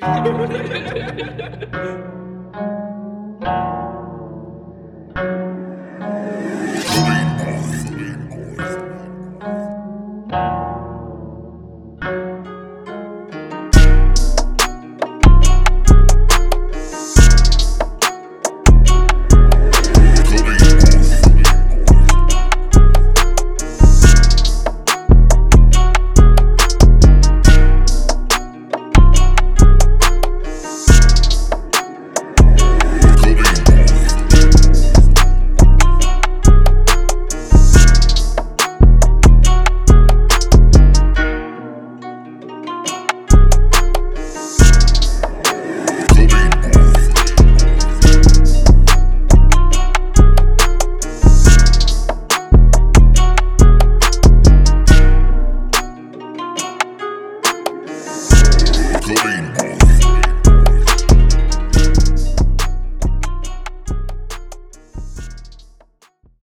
Green boys, green boys, green. Rainbow.